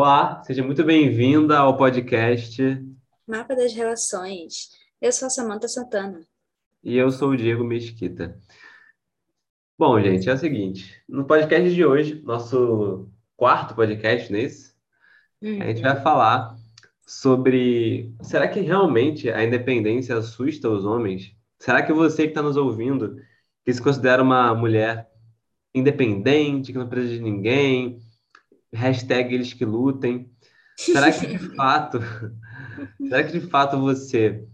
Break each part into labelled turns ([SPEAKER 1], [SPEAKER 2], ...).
[SPEAKER 1] Olá, seja muito bem-vinda ao podcast.
[SPEAKER 2] Mapa das Relações. Eu sou a Samanta Santana.
[SPEAKER 1] E eu sou o Diego Mesquita. Bom, gente, é o seguinte: no podcast de hoje, nosso quarto podcast nesse, uhum. a gente vai falar sobre será que realmente a independência assusta os homens? Será que você que está nos ouvindo, que se considera uma mulher independente, que não precisa de ninguém, hashtag eles que lutem. Será que de fato, será que de fato você,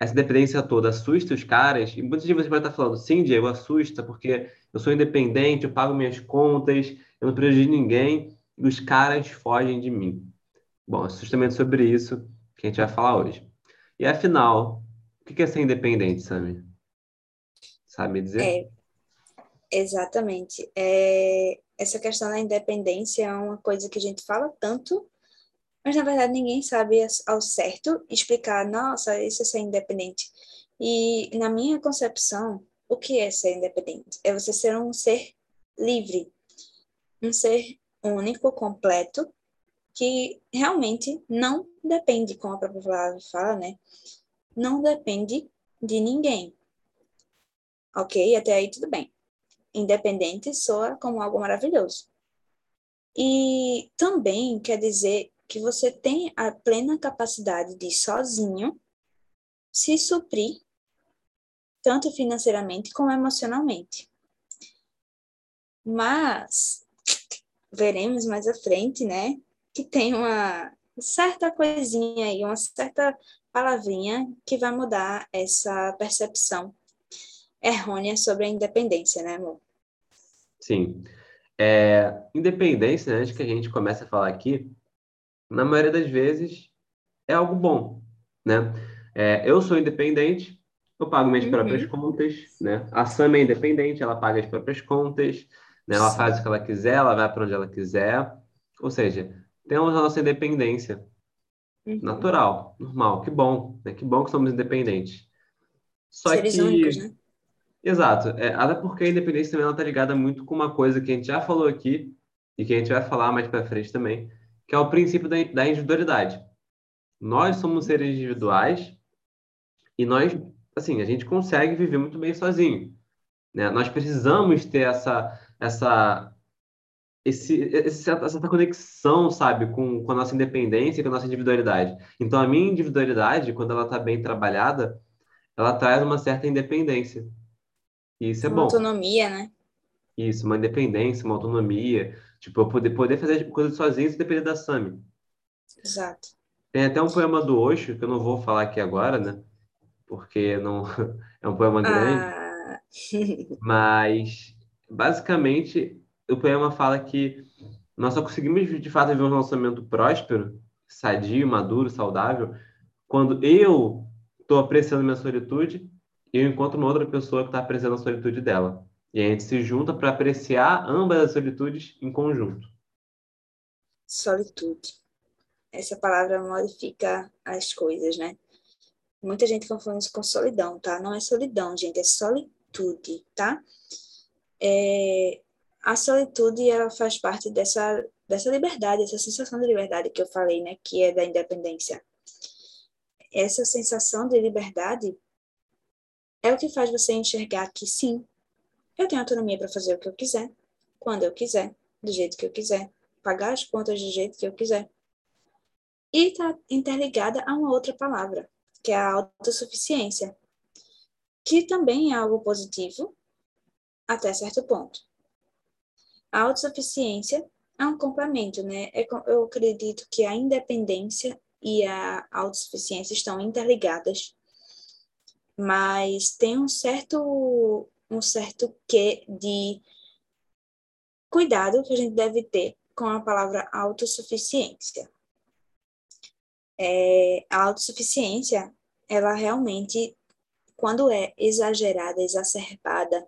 [SPEAKER 1] essa dependência toda assusta os caras? E muitos de vocês vai estar falando, sim, Diego, assusta, porque eu sou independente, eu pago minhas contas, eu não de ninguém, e os caras fogem de mim. Bom, é justamente sobre isso que a gente vai falar hoje. E afinal, o que é ser independente, Sami? Sabe me dizer?
[SPEAKER 2] É, exatamente. É, essa questão da independência é uma coisa que a gente fala tanto, mas na verdade ninguém sabe ao certo explicar, nossa, isso é ser independente. E na minha concepção, o que é ser independente? É você ser um ser livre, um ser único, completo, que realmente não depende, como a própria palavra fala, né? Não depende de ninguém. Ok? Até aí tudo bem independente soa como algo maravilhoso. E também quer dizer que você tem a plena capacidade de sozinho se suprir, tanto financeiramente como emocionalmente. Mas veremos mais à frente, né, que tem uma certa coisinha aí, uma certa palavrinha que vai mudar essa percepção errônea sobre a independência, né, amor?
[SPEAKER 1] Sim. É, independência, né, antes que a gente comece a falar aqui, na maioria das vezes é algo bom, né? É, eu sou independente, eu pago minhas uhum. próprias contas, né? A Sam é independente, ela paga as próprias contas, né? Ela faz o que ela quiser, ela vai para onde ela quiser. Ou seja, temos a nossa independência uhum. natural, normal. Que bom, né? Que bom que somos independentes.
[SPEAKER 2] Só Seres que... únicos, né?
[SPEAKER 1] Exato. É, até porque a independência também está ligada muito com uma coisa que a gente já falou aqui e que a gente vai falar mais para frente também, que é o princípio da, da individualidade. Nós somos seres individuais e nós, assim, a gente consegue viver muito bem sozinho. Né? Nós precisamos ter essa, essa, esse, esse, essa conexão, sabe, com, com a nossa independência e com a nossa individualidade. Então, a minha individualidade, quando ela está bem trabalhada, ela traz uma certa independência. Isso é
[SPEAKER 2] uma
[SPEAKER 1] bom.
[SPEAKER 2] autonomia, né?
[SPEAKER 1] Isso, uma independência, uma autonomia. Tipo, eu poder, poder fazer coisas sozinho sem depender da Sami.
[SPEAKER 2] Exato.
[SPEAKER 1] Tem até um poema do Osho, que eu não vou falar aqui agora, né? Porque não é um poema grande. Ah. Mas, basicamente, o poema fala que nós só conseguimos, de fato, viver um relacionamento próspero, sadio, maduro, saudável, quando eu estou apreciando minha solitude e eu encontro uma outra pessoa que está apreciando a solitude dela. E a gente se junta para apreciar ambas as solitudes em conjunto.
[SPEAKER 2] Solitude. Essa palavra modifica as coisas, né? Muita gente confunde isso com solidão, tá? Não é solidão, gente, é solitude, tá? É... A solitude, ela faz parte dessa, dessa liberdade, essa sensação de liberdade que eu falei, né? Que é da independência. Essa sensação de liberdade é o que faz você enxergar que sim, eu tenho autonomia para fazer o que eu quiser, quando eu quiser, do jeito que eu quiser, pagar as contas do jeito que eu quiser. E está interligada a uma outra palavra, que é a autossuficiência, que também é algo positivo até certo ponto. A autossuficiência é um complemento, né? É eu acredito que a independência e a autossuficiência estão interligadas mas tem um certo um certo quê de cuidado que a gente deve ter com a palavra autossuficiência. É, a autossuficiência, ela realmente, quando é exagerada, exacerbada,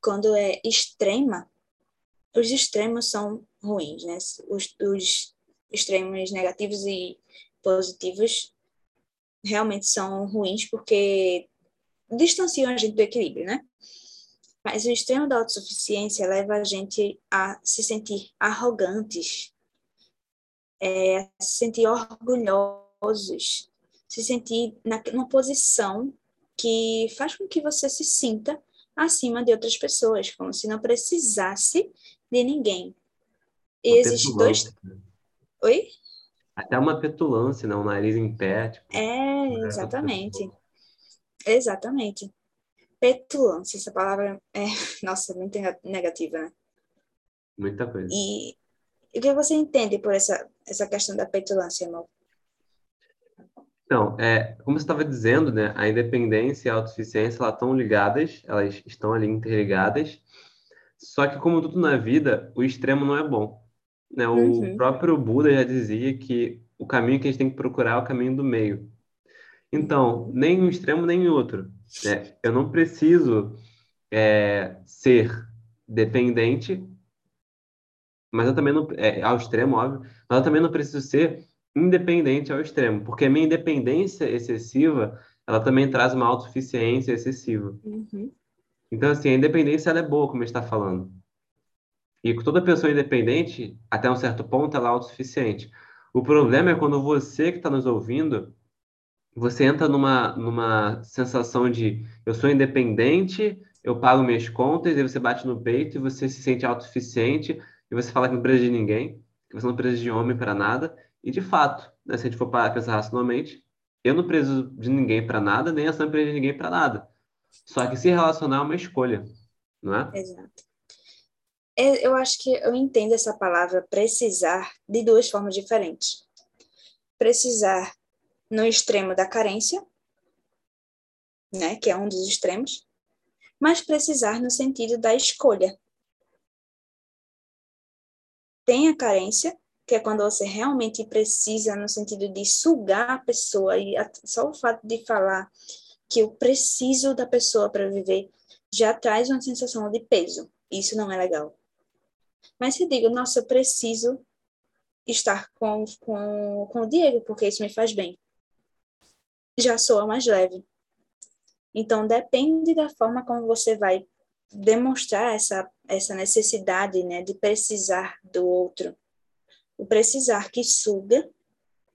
[SPEAKER 2] quando é extrema, os extremos são ruins, né? Os, os extremos negativos e positivos realmente são ruins porque distanciam a gente do equilíbrio, né? Mas o extremo da autossuficiência leva a gente a se sentir arrogantes, é, se sentir orgulhosos, se sentir na, numa posição que faz com que você se sinta acima de outras pessoas, como se não precisasse de ninguém. E existem dois. Oi?
[SPEAKER 1] Até uma petulância, né? O nariz em pé.
[SPEAKER 2] Tipo, é, exatamente. Exatamente. Petulância, essa palavra é, nossa, muito negativa, né?
[SPEAKER 1] Muita coisa.
[SPEAKER 2] E o que você entende por essa, essa questão da petulância, amor?
[SPEAKER 1] Não, é, como você estava dizendo, né, a independência e a autossuficiência elas estão ligadas, elas estão ali interligadas. Só que como tudo na vida, o extremo não é bom. Né? O uhum. próprio Buda já dizia que o caminho que a gente tem que procurar é o caminho do meio. Então, nem um extremo nem outro. Né? Eu não preciso é, ser dependente, mas eu também não é, ao extremo, óbvio, mas eu também não preciso ser independente ao extremo, porque a minha independência excessiva, ela também traz uma autossuficiência excessiva.
[SPEAKER 2] Uhum.
[SPEAKER 1] Então, assim, a independência ela é boa, como está falando. E toda pessoa independente, até um certo ponto, ela é autossuficiente. O problema é quando você que está nos ouvindo, você entra numa, numa sensação de eu sou independente, eu pago minhas contas, e você bate no peito e você se sente autossuficiente e você fala que não precisa de ninguém, que você não precisa de homem para nada. E de fato, né, se a gente for pensar racionalmente, eu não preciso de ninguém para nada, nem a Sam precisa de ninguém para nada. Só que se relacionar é uma escolha, não é?
[SPEAKER 2] Exato. É, eu acho que eu entendo essa palavra precisar de duas formas diferentes. Precisar no extremo da carência, né, que é um dos extremos, mas precisar no sentido da escolha. Tem a carência, que é quando você realmente precisa no sentido de sugar a pessoa e só o fato de falar que eu preciso da pessoa para viver já traz uma sensação de peso. Isso não é legal. Mas se digo, nossa, eu preciso estar com, com, com o Diego, porque isso me faz bem. Já soa mais leve. Então, depende da forma como você vai demonstrar essa, essa necessidade né, de precisar do outro. O precisar que suga,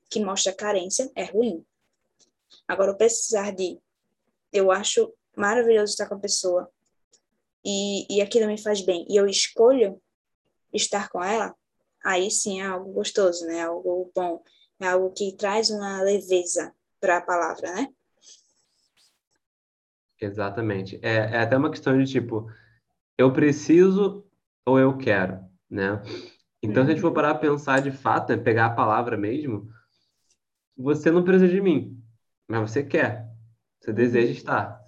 [SPEAKER 2] que mostra carência, é ruim. Agora, o precisar de eu acho maravilhoso estar com a pessoa e, e aquilo me faz bem e eu escolho estar com ela, aí sim é algo gostoso, né? Algo bom, é algo que traz uma leveza para a palavra, né?
[SPEAKER 1] Exatamente. É, é até uma questão de tipo, eu preciso ou eu quero, né? Então, se a gente for uhum. parar a pensar de fato, né, pegar a palavra mesmo, você não precisa de mim, mas você quer, você uhum. deseja estar.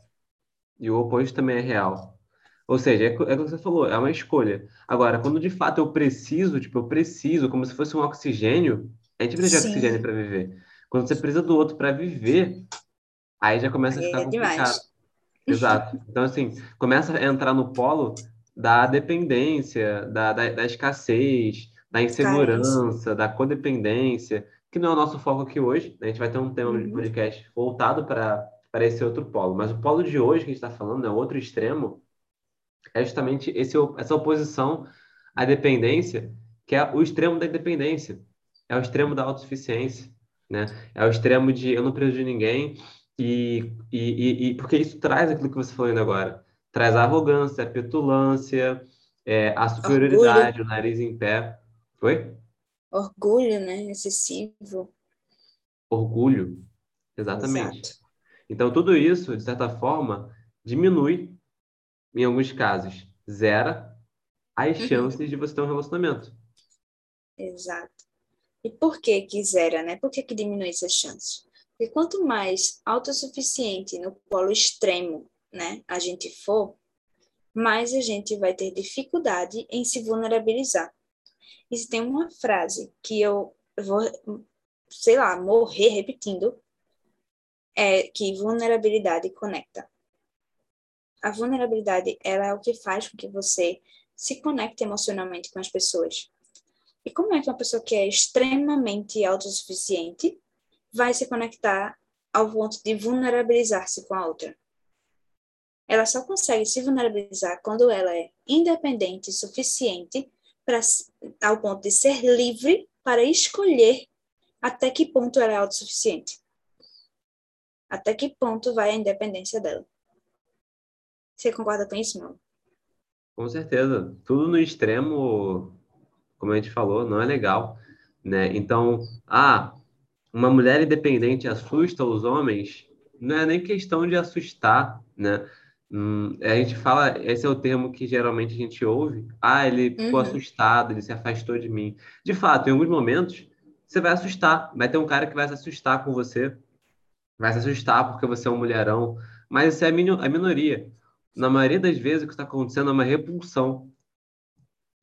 [SPEAKER 1] E o oposto também é real. Ou seja, é, é o que você falou, é uma escolha. Agora, quando de fato eu preciso, tipo, eu preciso, como se fosse um oxigênio, a gente precisa Sim. de oxigênio para viver. Quando você precisa do outro para viver, aí já começa a ficar é complicado. Demais. Exato. Então, assim, começa a entrar no polo da dependência, da, da, da escassez, da insegurança, da codependência, que não é o nosso foco aqui hoje. Né? A gente vai ter um tema uhum. de podcast voltado para esse outro polo. Mas o polo de hoje que a gente está falando, é outro extremo, é justamente esse, essa oposição à dependência, que é o extremo da independência, é o extremo da autossuficiência, né? É o extremo de eu não preciso de ninguém, e, e, e, porque isso traz aquilo que você falou ainda agora traz a arrogância, a petulância, é, a superioridade, Orgulho. o nariz em pé. Foi?
[SPEAKER 2] Orgulho, né? Excessivo.
[SPEAKER 1] Orgulho, exatamente. Exato. Então, tudo isso, de certa forma, diminui, em alguns casos, zera as uhum. chances de você ter um relacionamento.
[SPEAKER 2] Exato. E por que que zera, né? Por que que diminui essas chances? Porque quanto mais autossuficiente no polo extremo né, a gente for, mais a gente vai ter dificuldade em se vulnerabilizar. E se tem uma frase que eu vou, sei lá, morrer repetindo, é que vulnerabilidade conecta. A vulnerabilidade, ela é o que faz com que você se conecte emocionalmente com as pessoas. E como é que uma pessoa que é extremamente autossuficiente vai se conectar ao ponto de vulnerabilizar-se com a outra? ela só consegue se vulnerabilizar quando ela é independente o suficiente para ao ponto de ser livre para escolher até que ponto ela é autossuficiente. Até que ponto vai a independência dela. Você concorda com isso, meu?
[SPEAKER 1] Com certeza. Tudo no extremo, como a gente falou, não é legal, né? Então, ah, uma mulher independente assusta os homens, não é nem questão de assustar, né? Hum, a gente fala, esse é o termo que geralmente a gente ouve. Ah, ele ficou
[SPEAKER 2] Uhum.
[SPEAKER 1] assustado, ele se afastou de mim. De fato, em alguns momentos, você vai assustar. Vai ter um cara que vai se assustar com você, vai se assustar porque você é um mulherão. Mas isso é a minoria. Na maioria das vezes, o que está acontecendo é uma repulsão.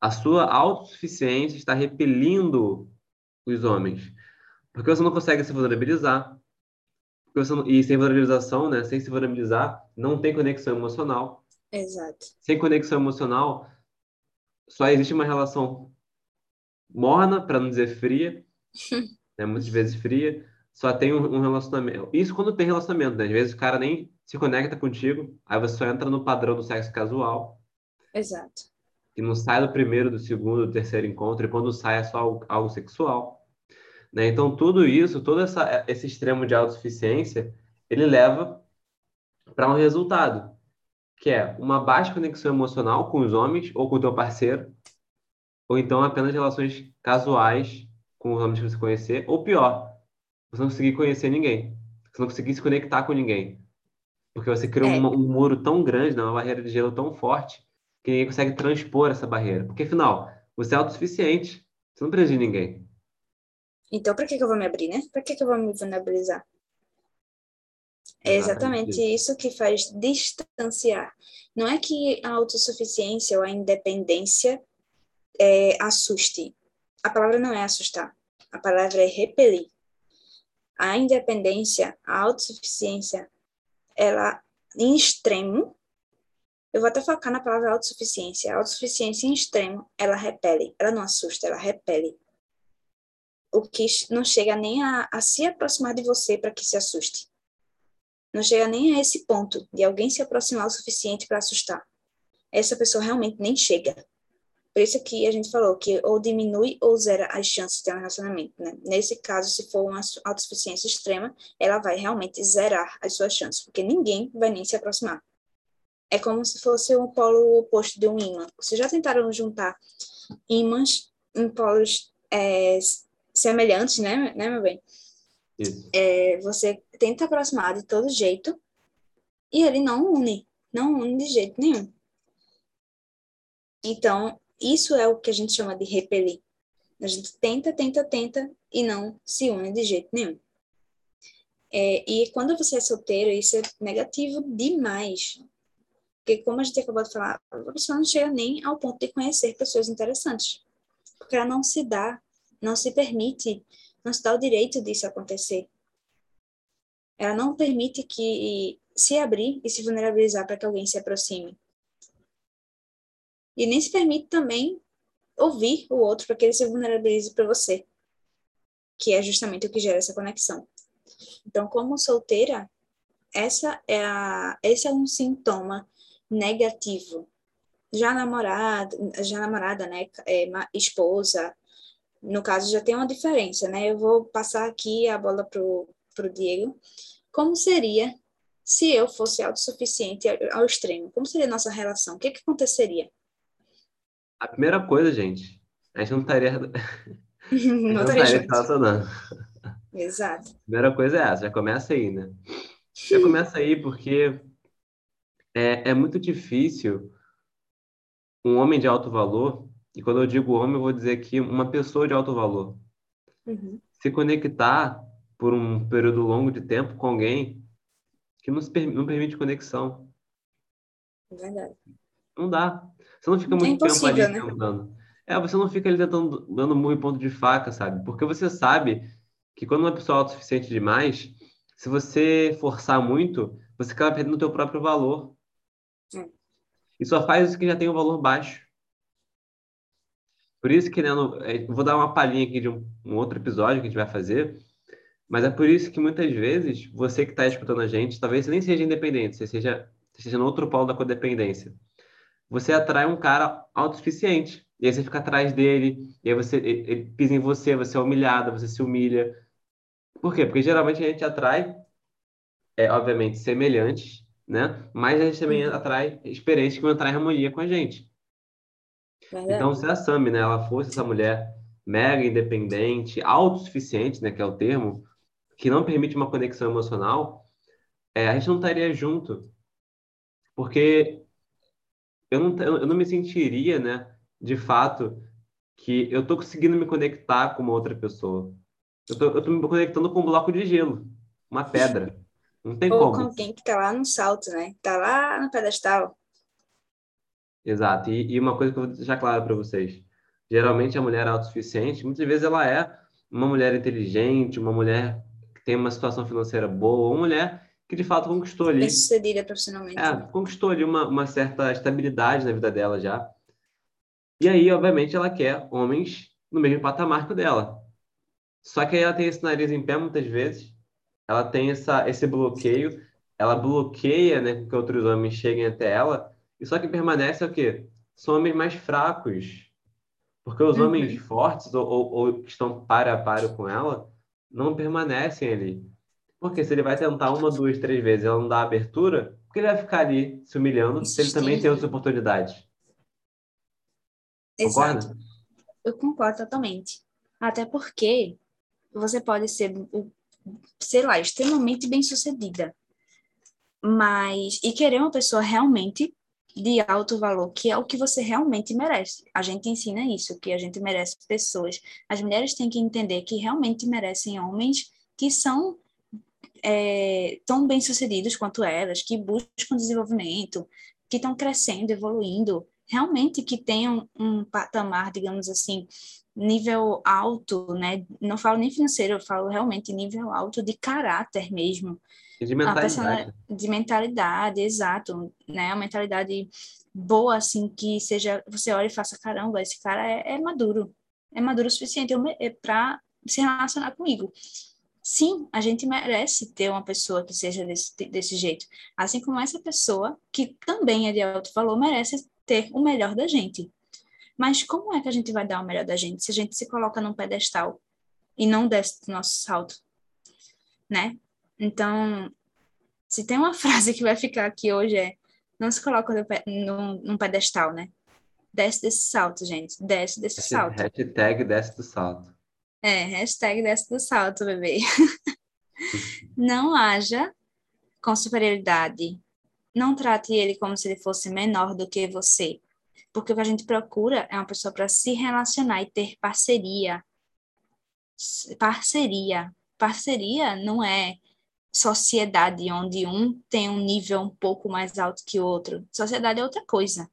[SPEAKER 1] A sua autossuficiência está repelindo os homens. Porque você não consegue se vulnerabilizar. Não- E sem vulnerabilização, né? Sem se vulnerabilizar, não tem conexão emocional.
[SPEAKER 2] Exato.
[SPEAKER 1] Sem conexão emocional, só existe uma relação morna, para não dizer fria, né? Muitas vezes fria. Só tem um, um relacionamento. Isso quando tem relacionamento, né? Às vezes o cara nem se conecta contigo, aí você só entra no padrão do sexo casual,
[SPEAKER 2] Exato.
[SPEAKER 1] que não sai do primeiro, do segundo, do terceiro encontro, e quando sai é só algo, algo sexual. Né? Então, tudo isso, todo essa, esse extremo de autossuficiência, ele leva para um resultado, que é uma baixa conexão emocional com os homens ou com o teu parceiro, ou então apenas relações casuais com os homens que você conhecer, ou pior, você não conseguir conhecer ninguém, você não conseguir se conectar com ninguém, porque você criou
[SPEAKER 2] É.
[SPEAKER 1] uma- um muro tão grande, né, uma barreira de gelo tão forte, que ninguém consegue transpor essa barreira, porque afinal, você é autossuficiente, você não precisa de ninguém.
[SPEAKER 2] Então, para que, que eu vou me abrir, né? Para que, que eu vou me vulnerabilizar? É
[SPEAKER 1] Exatamente
[SPEAKER 2] exatamente isso que faz distanciar. Não é que a autossuficiência ou a independência é, assuste. A palavra não é assustar. A palavra é repelir. A independência, a autossuficiência, ela em extremo, eu vou até focar na palavra autossuficiência. A autossuficiência em extremo, ela repele. Ela não assusta, ela repele. O que não chega nem a, a se aproximar de você para que se assuste. Não chega nem a esse ponto de alguém se aproximar o suficiente para assustar. Essa pessoa realmente nem chega. Por isso que a gente falou que ou diminui ou zera as chances de ter um relacionamento, né? Nesse caso, se for uma su- autossuficiência extrema, ela vai realmente zerar as suas chances, porque ninguém vai nem se aproximar. É como se fosse um polo oposto de um ímã. Vocês já tentaram juntar ímãs em polos é, semelhantes, né, né, meu bem? É, você tenta aproximar de todo jeito e ele não une, não une de jeito nenhum. Então, isso é o que a gente chama de repelir. A gente tenta, tenta, tenta e não se une de jeito nenhum. É, e quando você é solteiro, isso é negativo demais. Porque, como a gente acabou de falar, a pessoa não chega nem ao ponto de conhecer pessoas interessantes. Porque ela não se dá, não se permite, não se dá o direito disso acontecer. Ela não permite que se abrir e se vulnerabilizar para que alguém se aproxime. E nem se permite também ouvir o outro para que ele se vulnerabilize para você, que é justamente o que gera essa conexão. Então, como solteira, essa é a, esse é um sintoma negativo. Já namorada, já namorada, né, é, esposa, no caso já tem uma diferença, né? Eu vou passar aqui a bola pro pro Diego. Como seria se eu fosse autossuficiente ao extremo? Como seria a nossa relação? O que, que aconteceria?
[SPEAKER 1] A primeira coisa, gente, a gente não estaria, a gente
[SPEAKER 2] não
[SPEAKER 1] não
[SPEAKER 2] estaria
[SPEAKER 1] estaria relacionando.
[SPEAKER 2] Exato.
[SPEAKER 1] A primeira coisa é essa, já começa aí, né? Já começa aí porque é, é muito difícil um homem de alto valor, e quando eu digo homem, eu vou dizer aqui uma pessoa de alto valor,
[SPEAKER 2] Uhum.
[SPEAKER 1] se conectar por um período longo de tempo com alguém que não, se não permite conexão.
[SPEAKER 2] Verdade.
[SPEAKER 1] Não dá. Você não fica
[SPEAKER 2] É
[SPEAKER 1] muito tempo ali
[SPEAKER 2] né?
[SPEAKER 1] tentando. É, você não fica ali tentando, dando em ponto de faca, sabe? Porque você sabe que quando uma pessoa é autossuficiente demais, se você forçar muito, você acaba perdendo o teu próprio valor.
[SPEAKER 2] Hum.
[SPEAKER 1] E só faz isso que já tem um valor baixo. Por isso que, né, no- é, vou dar uma palhinha aqui de um, um outro episódio que a gente vai fazer, mas é por isso que muitas vezes você que está escutando a gente, talvez você nem seja independente, você seja, você seja no outro polo da codependência. Você atrai um cara autossuficiente. e aí você fica atrás dele, e aí você, ele, ele pisa em você, você é humilhada, você se humilha. Por quê? Porque geralmente a gente atrai, é, obviamente, semelhantes, né? Mas a gente também
[SPEAKER 2] Uhum.
[SPEAKER 1] atrai experiências que vão entrar em harmonia com a gente. Então, se a Sami, né, ela fosse essa mulher mega independente, autossuficiente, né, que é o termo, que não permite uma conexão emocional, é, a gente não estaria junto. Porque eu não, eu não me sentiria, né, de fato, que eu tô conseguindo me conectar com uma outra pessoa. Eu tô, eu tô me conectando com um bloco de gelo, uma pedra. Não tem
[SPEAKER 2] Ou com
[SPEAKER 1] como.
[SPEAKER 2] alguém que tá lá no salto, né? Tá lá no pedestal.
[SPEAKER 1] Exato. E, e uma coisa que eu vou deixar claro para vocês. Geralmente a mulher autossuficiente, muitas vezes ela é uma mulher inteligente, uma mulher que tem uma situação financeira boa, uma mulher que de fato conquistou ali,
[SPEAKER 2] Bem-sucedida profissionalmente.
[SPEAKER 1] é, conquistou ali uma, uma certa estabilidade na vida dela já. E aí, obviamente, ela quer homens no mesmo patamar que o dela. Só que aí ela tem esse nariz em pé muitas vezes, ela tem essa, esse bloqueio, ela bloqueia, né, que outros homens cheguem até ela, e só que permanece é o quê? São homens mais fracos. Porque os
[SPEAKER 2] Uhum.
[SPEAKER 1] homens fortes ou, ou, ou que estão para a para com ela não permanecem ali. Porque se ele vai tentar uma, duas, três vezes e ela não dá abertura, por que ele vai ficar ali se humilhando se ele também tem outras oportunidades?
[SPEAKER 2] Exato.
[SPEAKER 1] Concorda?
[SPEAKER 2] Eu concordo totalmente. Até porque você pode ser, sei lá, extremamente bem-sucedida, mas e querer uma pessoa realmente de alto valor, que é o que você realmente merece. A gente ensina isso, que a gente merece pessoas. As mulheres têm que entender que realmente merecem homens que são é, tão bem-sucedidos quanto elas, que buscam desenvolvimento, que estão crescendo, evoluindo, realmente que tenham um patamar, digamos assim, nível alto, né? Não falo nem financeiro, eu falo realmente nível alto de caráter mesmo,
[SPEAKER 1] de
[SPEAKER 2] a
[SPEAKER 1] mentalidade.
[SPEAKER 2] de mentalidade, exato, né? A mentalidade boa, assim, que seja, você olha e faça, caramba, esse cara é, é maduro, é maduro o suficiente para se relacionar comigo. Sim, a gente merece ter uma pessoa que seja desse, desse jeito. Assim como essa pessoa, que também é de alto valor, merece ter o melhor da gente. Mas como é que a gente vai dar o melhor da gente se a gente se coloca num pedestal e não desce do nosso salto? Né? Então, se tem uma frase que vai ficar aqui hoje é não se coloca num, num pedestal, né? Desce desse salto, gente. Desce desse salto.
[SPEAKER 1] Hashtag desce do salto.
[SPEAKER 2] É, hashtag desce do salto, bebê. Não haja com superioridade. Não trate ele como se ele fosse menor do que você. Porque o que a gente procura é uma pessoa para se relacionar e ter parceria. Parceria. Parceria não é sociedade onde um tem um nível um pouco mais alto que o outro. Sociedade é outra coisa.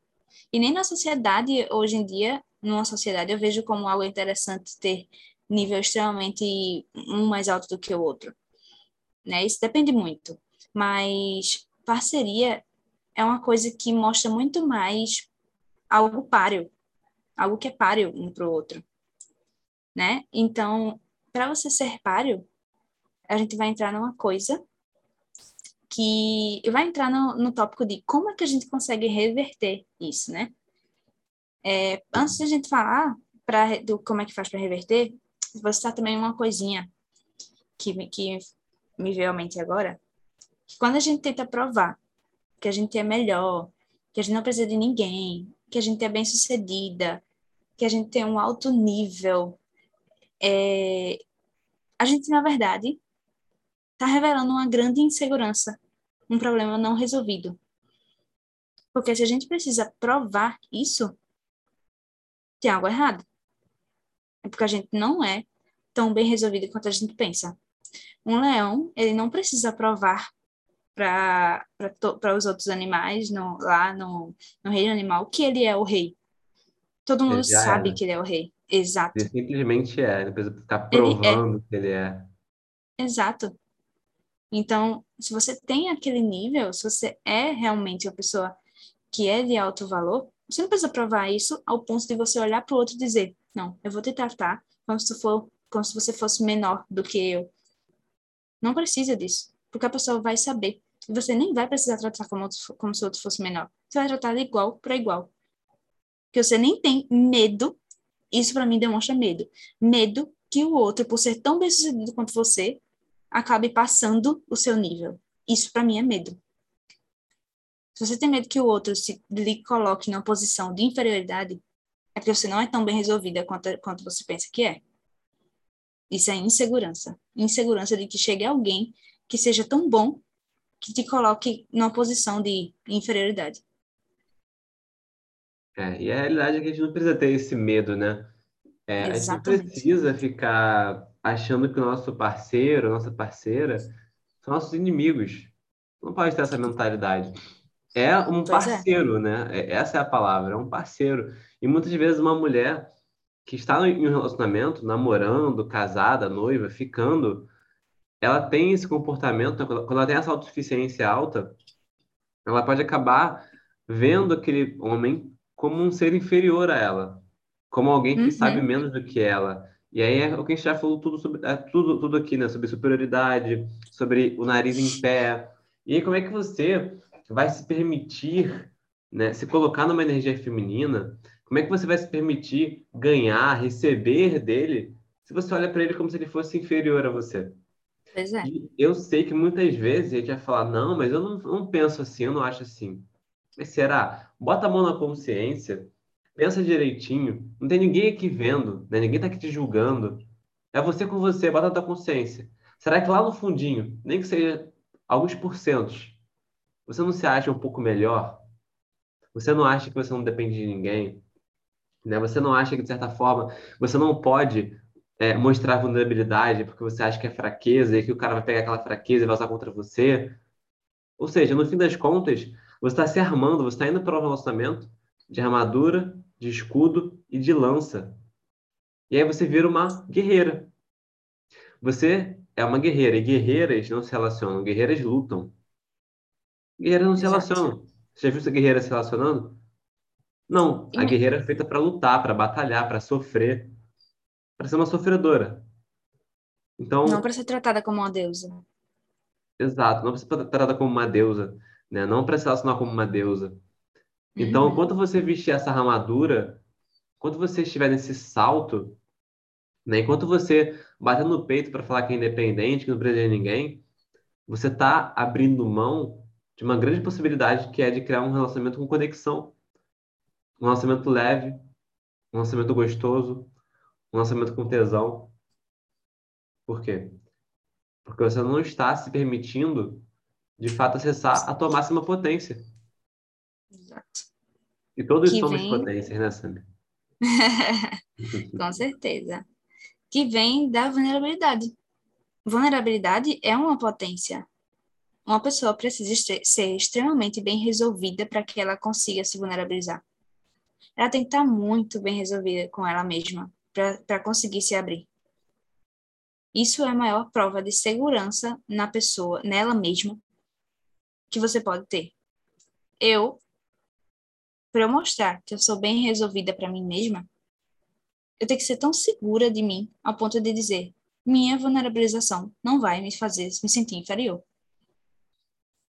[SPEAKER 2] E nem na sociedade, hoje em dia, numa sociedade, eu vejo como algo interessante ter nível extremamente um mais alto do que o outro. Né? Isso depende muito. Mas parceria é uma coisa que mostra muito mais algo páreo, algo que é páreo um para o outro. Né? Então, para você ser páreo, a gente vai entrar numa coisa que vai entrar no, no tópico de como é que a gente consegue reverter isso, né? É, antes de a gente falar pra, do como é que faz para reverter, vou citar também uma coisinha que, me- que me veio à mente agora, que quando a gente tenta provar que a gente é melhor, que a gente não precisa de ninguém, que a gente é bem sucedida, que a gente tem um alto nível, é, a gente, na verdade, está revelando uma grande insegurança, um problema não resolvido. Porque se a gente precisa provar isso, tem algo errado. É porque a gente não é tão bem resolvido quanto a gente pensa. Um leão, ele não precisa provar para os outros animais no, lá no, no reino animal que ele é o rei. Todo mundo sabe
[SPEAKER 1] é.
[SPEAKER 2] que ele é o rei. Exato.
[SPEAKER 1] Ele simplesmente é, ele precisa ficar
[SPEAKER 2] Ele é.
[SPEAKER 1] provando que ele é.
[SPEAKER 2] Exato. Então, se você tem aquele nível, se você é realmente uma pessoa que é de alto valor, você não precisa provar isso ao ponto de você olhar para o outro e dizer: Não, eu vou te tratar como se, for, como se você fosse menor do que eu. Não precisa disso, porque a pessoa vai saber. E você nem vai precisar tratar como, outro, como se o outro fosse menor. Você vai tratar de igual para igual. que você nem tem medo, isso para mim demonstra medo. Medo que o outro, por ser tão bem-sucedido quanto você, acabe passando o seu nível. Isso para mim é medo. Se você tem medo que o outro se lhe coloque numa posição de inferioridade, é porque você não é tão bem resolvida quanto, quanto você pensa que é. Isso é insegurança. Insegurança de que chegue alguém que seja tão bom que te coloque numa posição de inferioridade.
[SPEAKER 1] É, e a realidade é que a gente não precisa ter esse medo, né? É, a gente não precisa ficar achando que o nosso parceiro, nossa parceira, são nossos inimigos. Não pode ter essa mentalidade. É um pois é. parceiro, é. né? Essa é a palavra, é um parceiro. E muitas vezes uma mulher que está em um relacionamento, namorando, casada, noiva, ficando, ela tem esse comportamento, quando ela tem essa autossuficiência alta, ela pode acabar vendo aquele homem como um ser inferior a ela, como alguém que uhum. sabe menos do que ela. E aí é o que a gente já falou tudo sobre é tudo, tudo aqui, né? Sobre superioridade, sobre o nariz em pé. E aí como é que você vai se permitir, né, se colocar numa energia feminina? Como é que você vai se permitir ganhar, receber dele, se você olha para ele como se ele fosse inferior a você?
[SPEAKER 2] Pois é.
[SPEAKER 1] E eu sei que muitas vezes a gente vai falar, não, mas eu não, não penso assim, eu não acho assim. Mas será? Bota a mão na consciência, pensa direitinho. Não tem ninguém aqui vendo, né? ninguém está aqui te julgando. É você com você, bota na tua consciência. Será que lá no fundinho, nem que seja alguns porcentos, você não se acha um pouco melhor? Você não acha que você não depende de ninguém? Né? Você não acha que, de certa forma, você não pode é, mostrar vulnerabilidade porque você acha que é fraqueza e que o cara vai pegar aquela fraqueza e vai usar contra você. Ou seja, no fim das contas, você está se armando, você está indo para um relacionamento de armadura, de escudo e de lança. E aí você vira uma guerreira. Você é uma guerreira e guerreiras não se relacionam, guerreiras lutam. Guerreiras não se relacionam. Você já viu essa guerreira se relacionando? Não, a guerreira é feita para lutar, para batalhar, para sofrer para ser uma sofredora. Então,
[SPEAKER 2] não para ser tratada como uma deusa.
[SPEAKER 1] Exato, não para ser tratada como uma deusa, né? Não para se relacionar como uma deusa. Então, uhum. enquanto você vestir essa armadura, enquanto você estiver nesse salto, né? Enquanto você bater no peito para falar que é independente, que não precisa de ninguém, você está abrindo mão de uma grande possibilidade que é de criar um relacionamento com conexão, um relacionamento leve, um relacionamento gostoso, um lançamento com tesão. Por quê? Porque você não está se permitindo, de fato, acessar a tua máxima potência.
[SPEAKER 2] Exato.
[SPEAKER 1] E todos que somos vem... potências, né, Samir?
[SPEAKER 2] com certeza. Que vem da vulnerabilidade. Vulnerabilidade é uma potência. Uma pessoa precisa ser extremamente bem resolvida para que ela consiga se vulnerabilizar. Ela tem que estar muito bem resolvida com ela mesma para conseguir se abrir. Isso é a maior prova de segurança na pessoa, nela mesma, que você pode ter. Eu, para eu mostrar que eu sou bem resolvida para mim mesma, eu tenho que ser tão segura de mim ao ponto de dizer: minha vulnerabilização não vai me fazer me sentir inferior.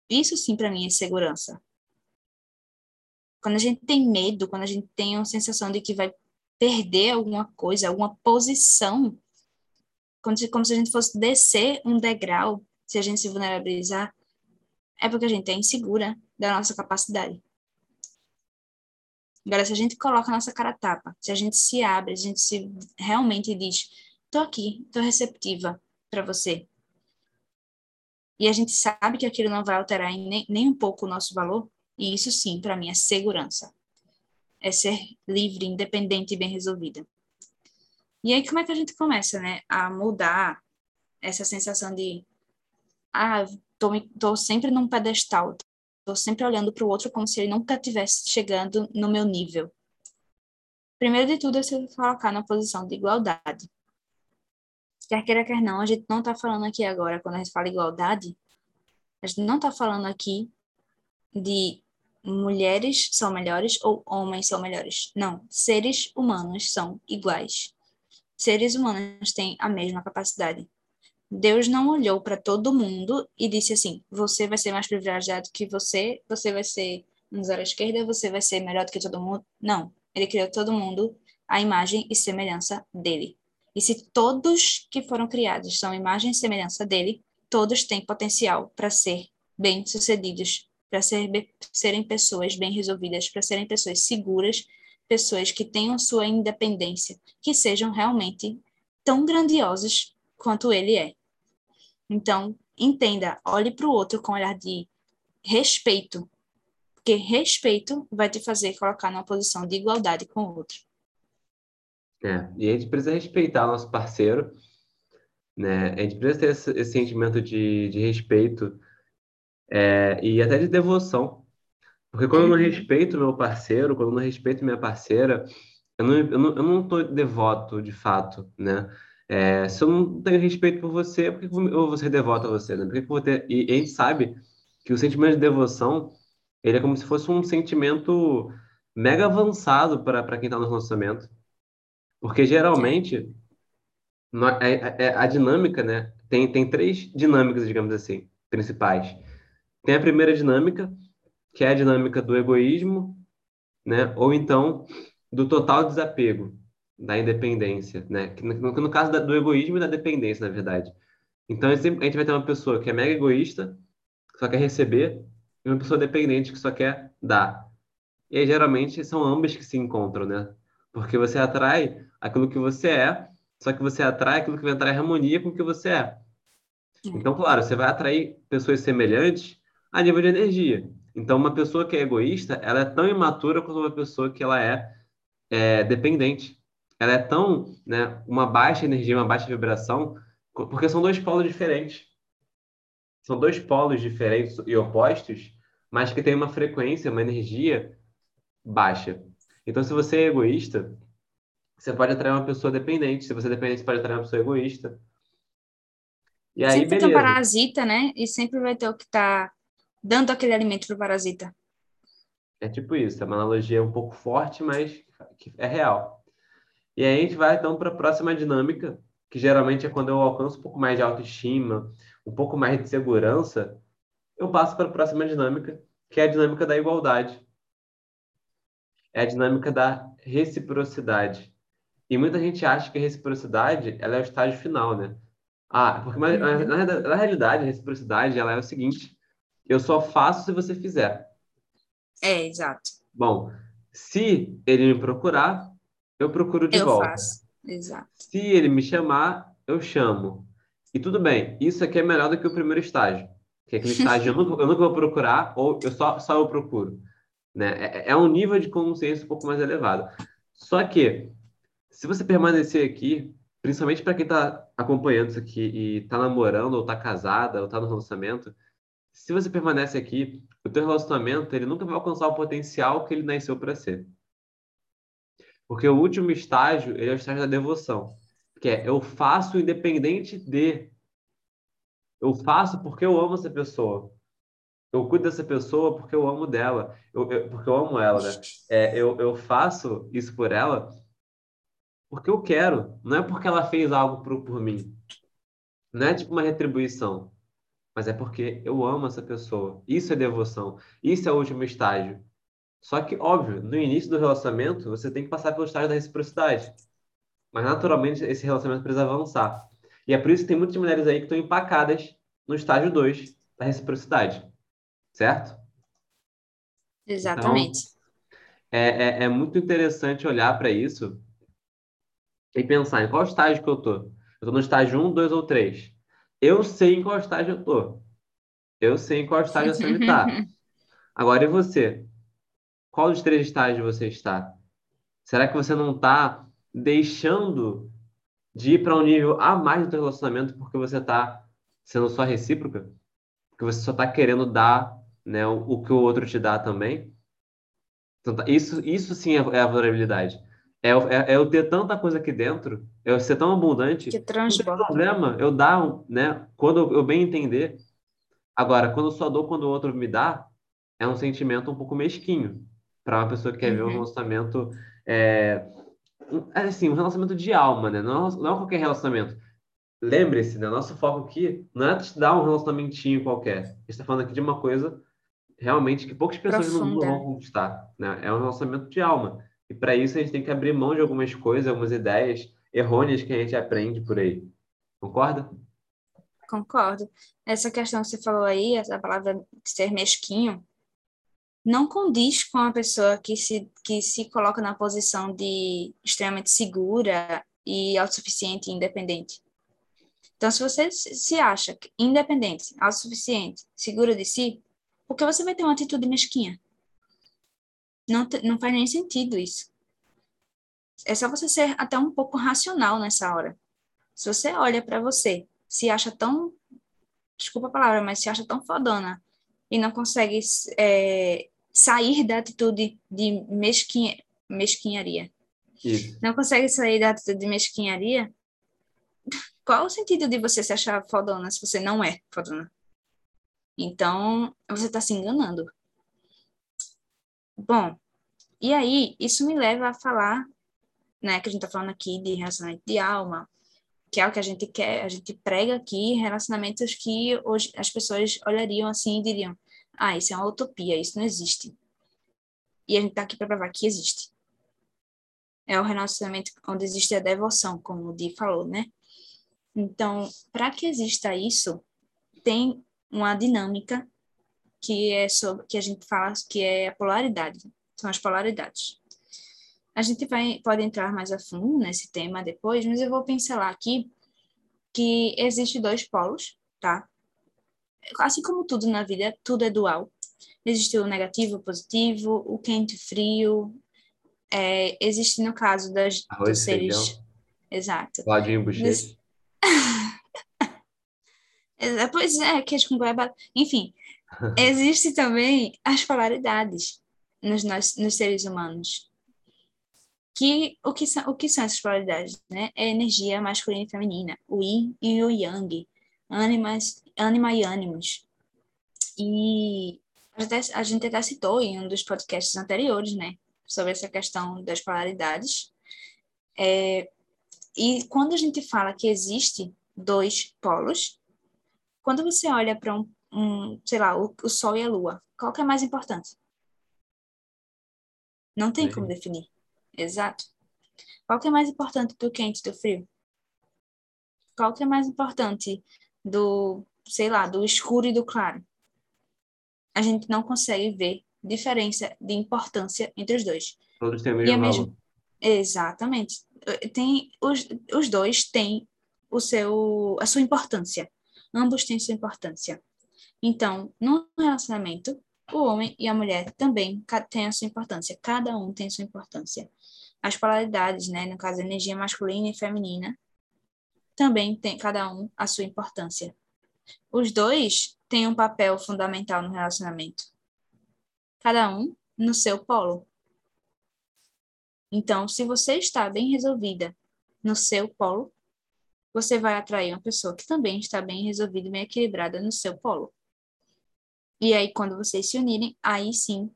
[SPEAKER 2] Isso sim para mim é segurança. Quando a gente tem medo, quando a gente tem a sensação de que vai perder alguma coisa, alguma posição, como se, como se a gente fosse descer um degrau, se a gente se vulnerabilizar, é porque a gente é insegura da nossa capacidade. Agora, se a gente coloca a nossa cara tapa, se a gente se abre, a gente se realmente diz, tô aqui, tô receptiva para você. E a gente sabe que aquilo não vai alterar nem, nem um pouco o nosso valor, e isso sim, para mim, é segurança é ser livre, independente e bem resolvida. E aí, como é que a gente começa, né, a mudar essa sensação de, ah, tô, tô sempre num pedestal, tô sempre olhando para o outro como se ele nunca estivesse chegando no meu nível. Primeiro de tudo é se colocar na posição de igualdade. Quer queira, quer não, a gente não está falando aqui agora, quando a gente fala igualdade, a gente não está falando aqui de mulheres são melhores ou homens são melhores. Não, seres humanos são iguais. Seres humanos têm a mesma capacidade. Deus não olhou para todo mundo e disse assim: você vai ser mais privilegiado que você, você vai ser zero à esquerda, você vai ser melhor do que todo mundo. Não. Ele criou todo mundo à imagem e semelhança dele. E se todos que foram criados são imagem e semelhança dele, todos têm potencial para ser bem-sucedidos, para ser, serem pessoas bem resolvidas, para serem pessoas seguras, pessoas que tenham sua independência, que sejam realmente tão grandiosos quanto ele é. Então, entenda, olhe para o outro com um olhar de respeito, porque respeito vai te fazer colocar numa posição de igualdade com o outro.
[SPEAKER 1] É, e a gente precisa respeitar o nosso parceiro, né? A gente precisa ter esse, esse sentimento de, de respeito é, e até de devoção. Porque quando eu não uhum. respeito meu parceiro, quando eu não respeito minha parceira, eu não, eu não, eu não tô devoto de fato, né? É, se eu não tenho respeito por você, por que eu vou ser devoto a você, né? Por que eu vou ter... E a gente sabe que o sentimento de devoção, ele é como se fosse um sentimento mega avançado para quem está no relacionamento. Porque geralmente é, é, é, a dinâmica, né? Tem, tem três dinâmicas, digamos assim, principais. Tem a primeira dinâmica, que é a dinâmica do egoísmo, né? Ou então do total desapego, da independência, né? Que no, no caso da, do egoísmo e da dependência, na verdade. Então a gente vai ter uma pessoa que é mega egoísta, que só quer receber, e uma pessoa dependente que só quer dar. E aí, geralmente são ambas que se encontram, né? Porque você atrai aquilo que você é, só que você atrai aquilo que vai entrar em harmonia com o que você é. Então, claro, você vai atrair pessoas semelhantes a nível de energia. Então, uma pessoa que é egoísta, ela é tão imatura quanto uma pessoa que ela é, é dependente. Ela é tão, né, uma baixa energia, uma baixa vibração, porque são dois polos diferentes. São dois polos diferentes e opostos, mas que têm uma frequência, uma energia baixa. Então, se você é egoísta, você pode atrair uma pessoa dependente. Se você é dependente, você pode atrair uma pessoa egoísta.
[SPEAKER 2] E aí, sempre beleza. tem um parasita, né? E sempre vai ter o que está dando aquele alimento para o parasita.
[SPEAKER 1] É tipo isso. É uma analogia um pouco forte, mas é real. E aí a gente vai então para a próxima dinâmica, que geralmente é quando eu alcanço um pouco mais de autoestima, um pouco mais de segurança, eu passo para a próxima dinâmica, que é a dinâmica da igualdade é a dinâmica da reciprocidade. E muita gente acha que a reciprocidade ela é o estágio final, né? Ah, porque mas, na, na, realidade a reciprocidade ela é o seguinte: eu só faço se você fizer.
[SPEAKER 2] É, exato.
[SPEAKER 1] Bom, se ele me procurar, eu procuro de
[SPEAKER 2] eu
[SPEAKER 1] volta.
[SPEAKER 2] Faço. Exato.
[SPEAKER 1] Se ele me chamar, eu chamo. E tudo bem, isso aqui é melhor do que o primeiro estágio. Que é aquele estágio eu nunca, eu nunca vou procurar, ou eu só, só eu procuro. Né? É, é um nível de consciência um pouco mais elevado. Só que, se você permanecer aqui, principalmente para quem está acompanhando isso aqui e está namorando, ou está casada, ou está no relacionamento, se você permanece aqui, o teu relacionamento ele nunca vai alcançar o potencial que ele nasceu para ser. Porque o último estágio ele é o estágio da devoção, que é eu faço independente de. Eu faço porque eu amo essa pessoa eu cuido dessa pessoa porque eu amo dela, eu, eu, porque eu amo ela, né? É, eu, eu faço isso por ela porque eu quero, não é porque ela fez algo por, por mim. Não é tipo uma retribuição, mas é porque eu amo essa pessoa. Isso é devoção, isso é o último estágio. Só que, óbvio, no início do relacionamento, você tem que passar pelo estágio da reciprocidade. Mas, naturalmente, esse relacionamento precisa avançar. E é por isso que tem muitas mulheres aí que estão empacadas no estágio 2 da reciprocidade certo?
[SPEAKER 2] Exatamente.
[SPEAKER 1] Então, é, é, é muito interessante olhar para isso e pensar em qual estágio que eu tô. Eu estou no estágio 1, 2 ou 3. Eu sei em qual estágio eu tô. Eu sei em qual estágio Sammy está. Agora, e você? Qual dos três estágios você está? Será que você não está deixando de ir para um nível a mais do seu relacionamento porque você está sendo só recíproca? Porque você só está querendo dar né, o, o, que o outro te dá também. Então, tá, isso, isso sim é, é a vulnerabilidade. É, é, é, eu ter tanta coisa aqui dentro, é eu ser tão abundante.
[SPEAKER 2] Que transborda.
[SPEAKER 1] Não tem problema, eu dar, né? Quando eu bem entender. Agora, quando eu só dou quando o outro me dá, é um sentimento um pouco mesquinho para uma pessoa que quer uhum. ver um relacionamento. É, assim, um relacionamento de alma, né? Não, não é qualquer relacionamento. Lembre-se, né? Nosso foco aqui não é te dar um relacionamentinho qualquer. A gente está falando aqui de uma coisa realmente que poucas pessoas Profunda. no mundo vão conquistar. Né? É um relacionamento de alma. E para isso a gente tem que abrir mão de algumas coisas, algumas ideias errôneas que a gente aprende por aí. Concorda?
[SPEAKER 2] Concordo. Essa questão que você falou aí, essa palavra ser mesquinho, não condiz com a pessoa que se, que se coloca na posição de extremamente segura e autossuficiente e independente. Então, se você se acha independente, autossuficiente, segura de si, por que você vai ter uma atitude mesquinha? Não, não faz nem sentido isso. É só você ser até um pouco racional nessa hora. Se você olha para você, se acha tão, desculpa a palavra, mas se acha tão fodona e não consegue é, sair da atitude de mesquinha, mesquinharia. Isso. Não consegue sair da atitude de mesquinharia? Qual o sentido de você se achar fodona se você não é fodona? Então, você está se enganando. Bom, e aí, isso me leva a falar, né, que a gente está falando aqui de relacionamento de alma, que é o que a gente quer, a gente prega aqui relacionamentos que hoje as pessoas olhariam assim e diriam: ah, isso é uma utopia, isso não existe. E a gente está aqui para provar que existe. É o relacionamento onde existe a devoção, como o Di falou, né? Então, para que exista isso, tem uma dinâmica que é sobre que a gente fala que é a polaridade, são as polaridades. A gente vai, pode entrar mais a fundo nesse tema depois, mas eu vou pincelar aqui que existe dois polos, tá? Assim como tudo na vida, tudo é dual. Existe o negativo, o positivo, o quente, o frio. É, existe no caso das, Arroz dos seres. Feijão. Exato.
[SPEAKER 1] Ladinho bochecha.
[SPEAKER 2] pois é, queijo com goiaba. Enfim, existe também as polaridades nos, nos seres humanos que o que são, o que são essas polaridades, né? É energia masculina e feminina, o yin e o yang, animas, anima e ânimos. E a gente até citou em um dos podcasts anteriores, né, sobre essa questão das polaridades. É, e quando a gente fala que existe dois polos, quando você olha para um, um, sei lá, o, o Sol e a Lua, qual que é mais importante? Não tem como definir. Exato. Qual que é mais importante do quente e do frio? Qual que é mais importante do, sei lá, do escuro e do claro? A gente não consegue ver diferença de importância entre os dois.
[SPEAKER 1] Todos têm o mesmo, mesmo...
[SPEAKER 2] Exatamente. Tem, os, os dois têm o seu, a sua importância. Ambos têm sua importância. Então, no relacionamento, o homem e a mulher também têm a sua importância. Cada um tem sua importância as polaridades, né, no caso, energia masculina e feminina, também tem cada um a sua importância. Os dois têm um papel fundamental no relacionamento. Cada um no seu polo. Então, se você está bem resolvida no seu polo, você vai atrair uma pessoa que também está bem resolvida e bem equilibrada no seu polo. E aí, quando vocês se unirem, aí sim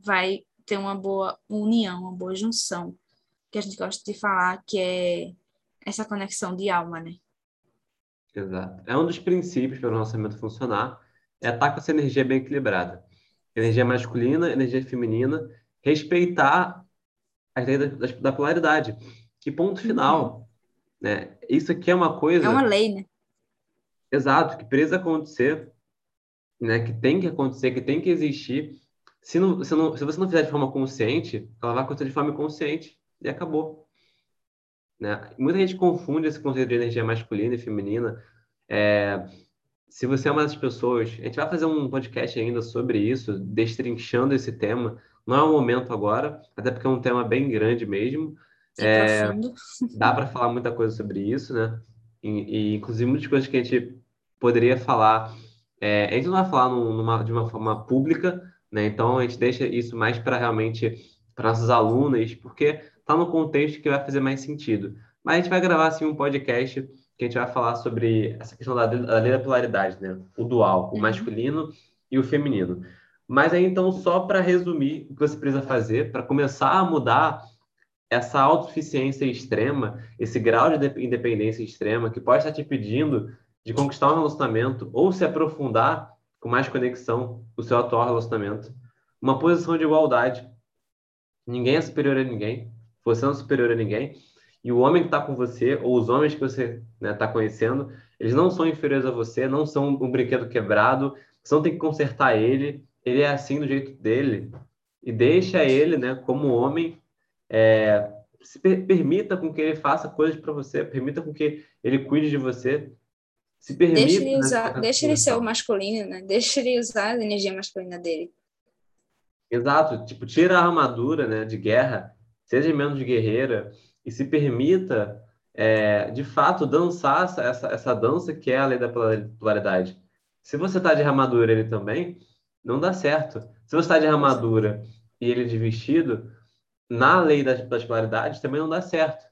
[SPEAKER 2] vai ter uma boa união, uma boa junção, que a gente gosta de falar, que é essa conexão de alma, né?
[SPEAKER 1] Exato. É um dos princípios para o relacionamento funcionar, é estar com essa energia bem equilibrada. Energia masculina, energia feminina, respeitar as leis da, da polaridade. Que ponto final. Uhum. Né? Isso aqui é uma coisa...
[SPEAKER 2] É uma lei, né?
[SPEAKER 1] Exato, que precisa acontecer, né? que tem que acontecer, que tem que existir se, não, se, não, se você não fizer de forma consciente, ela vai acontecer de forma inconsciente e acabou. Né? Muita gente confunde esse conceito de energia masculina e feminina. É, se você é uma das pessoas, a gente vai fazer um podcast ainda sobre isso, destrinchando esse tema. Não é o momento agora, até porque é um tema bem grande mesmo. É, dá para falar muita coisa sobre isso, né? E, e, inclusive muitas coisas que a gente poderia falar. É, a gente não vai falar numa, de uma forma pública, né? Então, a gente deixa isso mais para realmente para nossos alunos, porque está no contexto que vai fazer mais sentido. Mas a gente vai gravar assim, um podcast que a gente vai falar sobre essa questão da, da lei da polaridade, né? o dual, o uhum. masculino e o feminino. Mas aí, então, só para resumir o que você precisa fazer para começar a mudar essa autossuficiência extrema, esse grau de independência extrema que pode estar te pedindo de conquistar um relacionamento ou se aprofundar com mais conexão o seu atual relacionamento, uma posição de igualdade, Ninguém é superior a ninguém. Você não é superior a ninguém. E o homem que está com você, ou os homens que você está né, tá conhecendo, eles não são inferiores a você, não são um brinquedo quebrado, você não tem que consertar ele, ele é assim do jeito dele. E deixa ele, né, como homem, é, se per permita com que ele faça coisas para você, permita com que ele cuide de você. Se permita,
[SPEAKER 2] deixa ele, usar, né, deixa ele ser o masculino, né? Deixa ele usar a energia masculina dele.
[SPEAKER 1] Exato, tipo, tira a armadura, né, de guerra, seja menos guerreira e se permita, é, de fato, dançar essa, essa, essa dança que é a lei da polaridade. Se você está de armadura ele também, não dá certo. Se você está de armadura e ele de vestido, na lei das, das polaridades também não dá certo.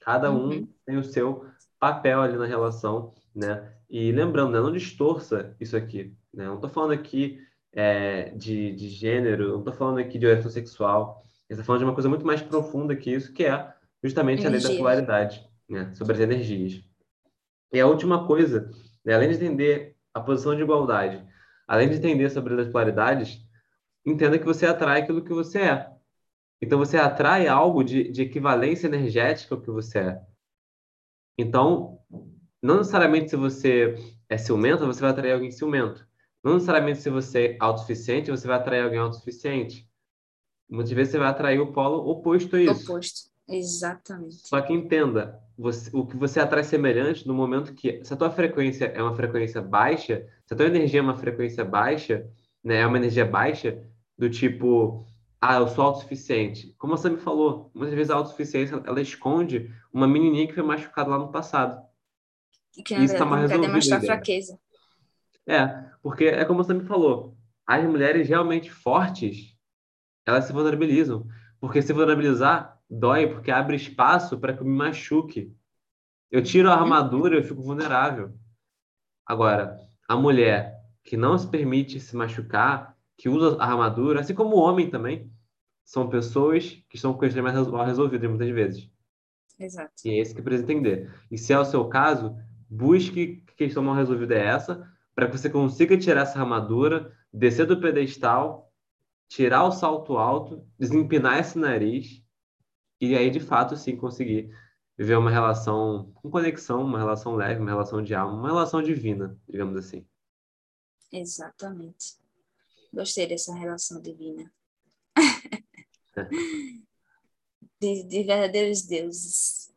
[SPEAKER 1] Cada um uhum. tem o seu papel ali na relação, né? E lembrando, né, não distorça isso aqui. Né? Não estou falando aqui é, de, de gênero, não estou falando aqui de orientação sexual. Estou falando de uma coisa muito mais profunda que isso, que é justamente Energia. a lei da polaridade, né? sobre as energias. E a última coisa, né? além de entender a posição de igualdade, além de entender sobre as polaridades, entenda que você atrai aquilo que você é. Então, você atrai algo de, de equivalência energética ao que você é. Então, não necessariamente se você é ciumento, você vai atrair alguém ciumento. Não necessariamente se você é autossuficiente, você vai atrair alguém autossuficiente. Muitas vezes você vai atrair o polo oposto a isso.
[SPEAKER 2] Oposto, exatamente.
[SPEAKER 1] Só que entenda, você, o que você atrai semelhante no momento que, se a tua frequência é uma frequência baixa, se a tua energia é uma frequência baixa, né, é uma energia baixa, do tipo, ah, eu sou autossuficiente. Como você me falou, muitas vezes a autossuficiência, ela esconde uma menininha que foi machucada lá no passado.
[SPEAKER 2] Que isso está mais resolvido. demonstrar fraqueza.
[SPEAKER 1] É, porque é como você me falou, as mulheres realmente fortes, elas se vulnerabilizam. Porque se vulnerabilizar, dói, porque abre espaço para que eu me machuque. Eu tiro a armadura, eu fico vulnerável. Agora, a mulher que não se permite se machucar, que usa a armadura, assim como o homem também, são pessoas que estão com questões mais mal resolvidas muitas vezes.
[SPEAKER 2] Exato.
[SPEAKER 1] E é esse que precisa entender. E se é o seu caso, busque que questão mal resolvida é essa, para que você consiga tirar essa armadura, descer do pedestal, tirar o salto alto, desempinar esse nariz e aí de fato sim conseguir viver uma relação com conexão, uma relação leve, uma relação de alma, uma relação divina, digamos assim.
[SPEAKER 2] Exatamente. Gostei dessa relação divina. de, de, verdadeiros deuses.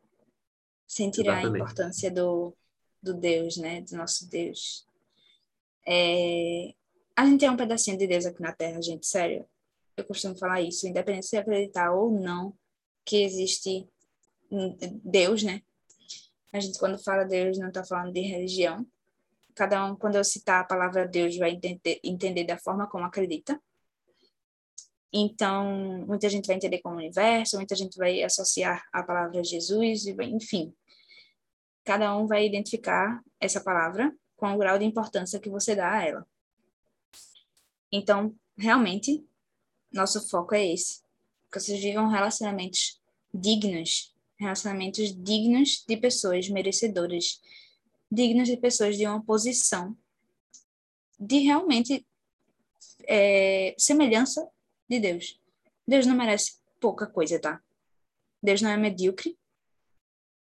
[SPEAKER 2] Sentir Exatamente. a importância do, do Deus, né? Do nosso Deus. É, a gente é um pedacinho de Deus aqui na Terra, gente, sério. Eu costumo falar isso, independente de acreditar ou não que existe Deus, né? A gente, quando fala Deus, não está falando de religião. Cada um, quando eu citar a palavra Deus, vai entender, entender da forma como acredita. Então, muita gente vai entender como universo, muita gente vai associar a palavra Jesus, enfim. Cada um vai identificar essa palavra com o grau de importância que você dá a ela. Então, realmente, nosso foco é esse. Que vocês vivam relacionamentos dignos, relacionamentos dignos de pessoas merecedoras, dignos de pessoas de uma posição de realmente é, semelhança de Deus. Deus não merece pouca coisa, tá? Deus não é medíocre.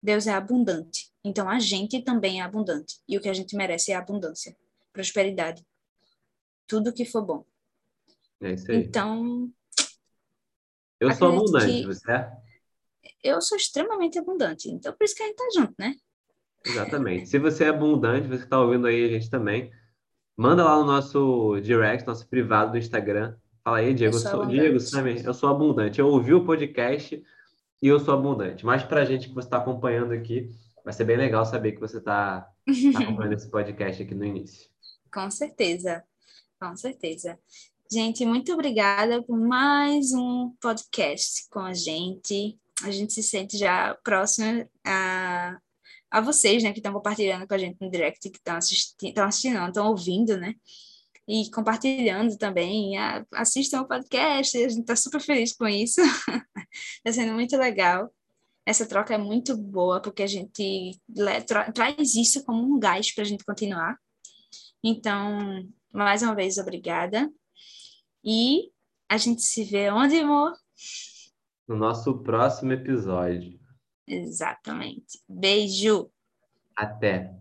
[SPEAKER 2] Deus é abundante. Então a gente também é abundante. E o que a gente merece é abundância, prosperidade, tudo que for bom.
[SPEAKER 1] É isso aí.
[SPEAKER 2] Então.
[SPEAKER 1] Eu sou abundante, você é?
[SPEAKER 2] Eu sou extremamente abundante. Então por isso que a gente tá junto, né?
[SPEAKER 1] Exatamente. Se você é abundante, você está ouvindo aí a gente também, manda lá no nosso direct, nosso privado do Instagram. Fala aí, Diego. Eu sou, Diego, Samir, eu sou abundante. Eu ouvi o podcast e eu sou abundante. Mas para a gente que você está acompanhando aqui, vai ser bem legal saber que você está tá acompanhando esse podcast aqui no início.
[SPEAKER 2] Com certeza, com certeza. Gente, muito obrigada por mais um podcast com a gente. A gente se sente já próximo a, a vocês, né, que estão compartilhando com a gente no direct, que estão assistindo, assistindo, estão ouvindo, né? E compartilhando também. Assistam o podcast, a gente está super feliz com isso. Está sendo muito legal essa troca é muito boa, porque a gente tra traz isso como um gás para a gente continuar. Então, mais uma vez, obrigada. E a gente se vê onde, amor?
[SPEAKER 1] no nosso próximo episódio.
[SPEAKER 2] Exatamente. Beijo.
[SPEAKER 1] Até.